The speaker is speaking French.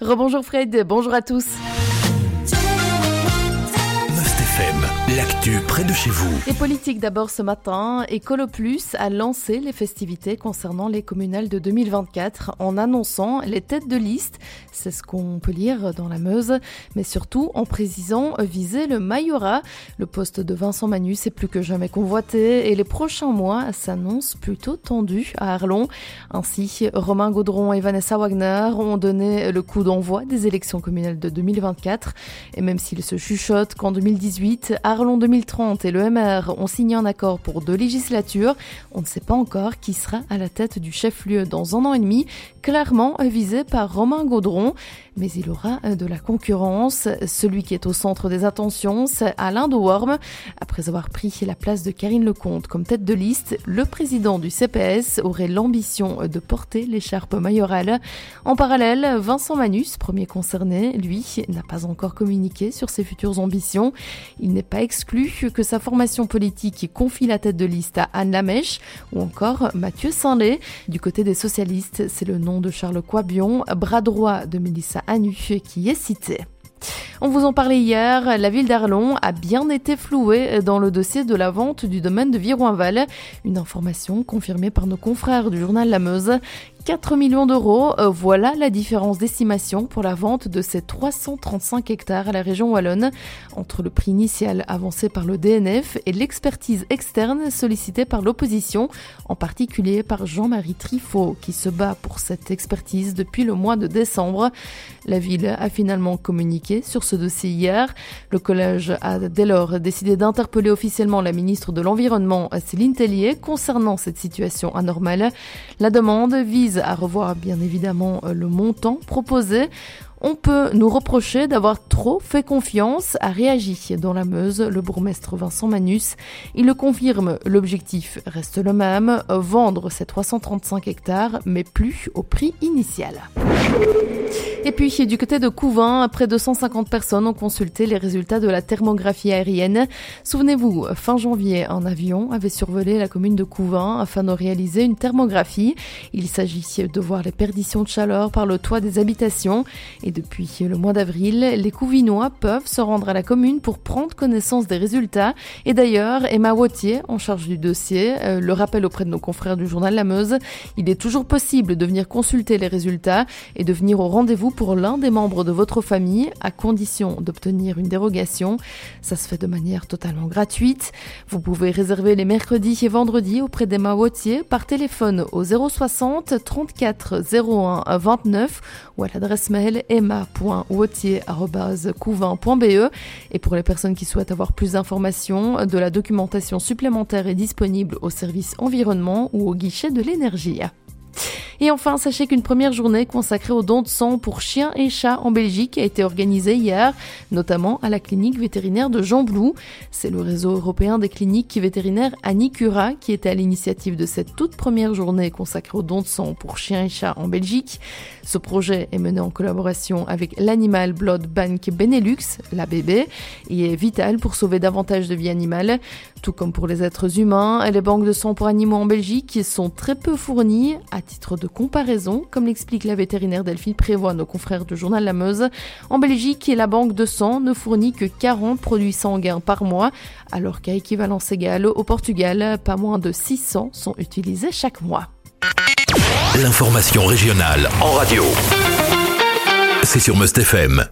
Rebonjour Fred, bonjour à tous. L'actu près de chez vous. Et politique d'abord ce matin, Écolo Plus a lancé les festivités concernant les communales de 2024 en annonçant les têtes de liste, c'est ce qu'on peut lire dans la Meuse, mais surtout en précisant viser le Mayorat. Le poste de Vincent Manus est plus que jamais convoité et les prochains mois s'annoncent plutôt tendus à Arlon. Ainsi, Romain Gaudron et Vanessa Wagner ont donné le coup d'envoi des élections communales de 2024 et même s'ils se chuchotent qu'en 2018, Arlon 2030 et le MR ont signé un accord pour deux législatures. On ne sait pas encore qui sera à la tête du chef-lieu dans un an et demi, clairement visé par Romain Gaudron. Mais il aura de la concurrence. Celui qui est au centre des attentions, c'est Alain de Worm. Après avoir pris la place de Karine Lecomte comme tête de liste, le président du CPS aurait l'ambition de porter l'écharpe mayorale. En parallèle, Vincent Manus, premier concerné, lui, n'a pas encore communiqué sur ses futures ambitions. Il n'est pas exclu que sa formation politique confie la tête de liste à Anne Lamèche ou encore Mathieu Saint-Lé. Du côté des socialistes, c'est le nom de Charles Coibion, bras droit de Mélissa Anu, qui est cité. On vous en parlait hier, la ville d'Arlon a bien été flouée dans le dossier de la vente du domaine de Viroinval. Une information confirmée par nos confrères du journal La Meuse. 4 millions d'euros, euh, voilà la différence d'estimation pour la vente de ces 335 hectares à la région Wallonne, entre le prix initial avancé par le DNF et l'expertise externe sollicitée par l'opposition, en particulier par Jean-Marie Trifot, qui se bat pour cette expertise depuis le mois de décembre. La ville a finalement communiqué sur ce dossier hier. Le collège a dès lors décidé d'interpeller officiellement la ministre de l'Environnement, Céline Tellier, concernant cette situation anormale. La demande vise à revoir bien évidemment euh, le montant proposé. On peut nous reprocher d'avoir trop fait confiance à Réagi dans la Meuse, le bourgmestre Vincent Manus. Il le confirme, l'objectif reste le même, vendre ces 335 hectares, mais plus au prix initial. Et puis, du côté de Couvin, près de 150 personnes ont consulté les résultats de la thermographie aérienne. Souvenez-vous, fin janvier, un avion avait survolé la commune de Couvin afin de réaliser une thermographie. Il s'agit de voir les perditions de chaleur par le toit des habitations. Depuis le mois d'avril, les Couvinois peuvent se rendre à la commune pour prendre connaissance des résultats. Et d'ailleurs, Emma Wautier, en charge du dossier, euh, le rappelle auprès de nos confrères du journal La Meuse, il est toujours possible de venir consulter les résultats et de venir au rendez-vous pour l'un des membres de votre famille, à condition d'obtenir une dérogation. Ça se fait de manière totalement gratuite. Vous pouvez réserver les mercredis et vendredis auprès d'Emma Wautier par téléphone au 060 34 01 29 ou à l'adresse mail Et pour les personnes qui souhaitent avoir plus d'informations, de la documentation supplémentaire est disponible au service environnement ou au guichet de l'énergie. Et enfin, sachez qu'une première journée consacrée aux dons de sang pour chiens et chats en Belgique a été organisée hier, notamment à la clinique vétérinaire de Jean Blou. C'est le réseau européen des cliniques vétérinaires Anicura qui était à l'initiative de cette toute première journée consacrée aux dons de sang pour chiens et chats en Belgique. Ce projet est mené en collaboration avec l'Animal Blood Bank Benelux, l'ABB, et est vital pour sauver davantage de vies animales. Tout comme pour les êtres humains, les banques de sang pour animaux en Belgique sont très peu fournies à titre de comparaison, comme l'explique la vétérinaire Delphine Prévoit, nos confrères du journal La Meuse. En Belgique, la banque de sang ne fournit que 40 produits sanguins par mois, alors qu'à équivalence égale au Portugal, pas moins de 600 sont utilisés chaque mois. L'information régionale en radio. C'est sur FM.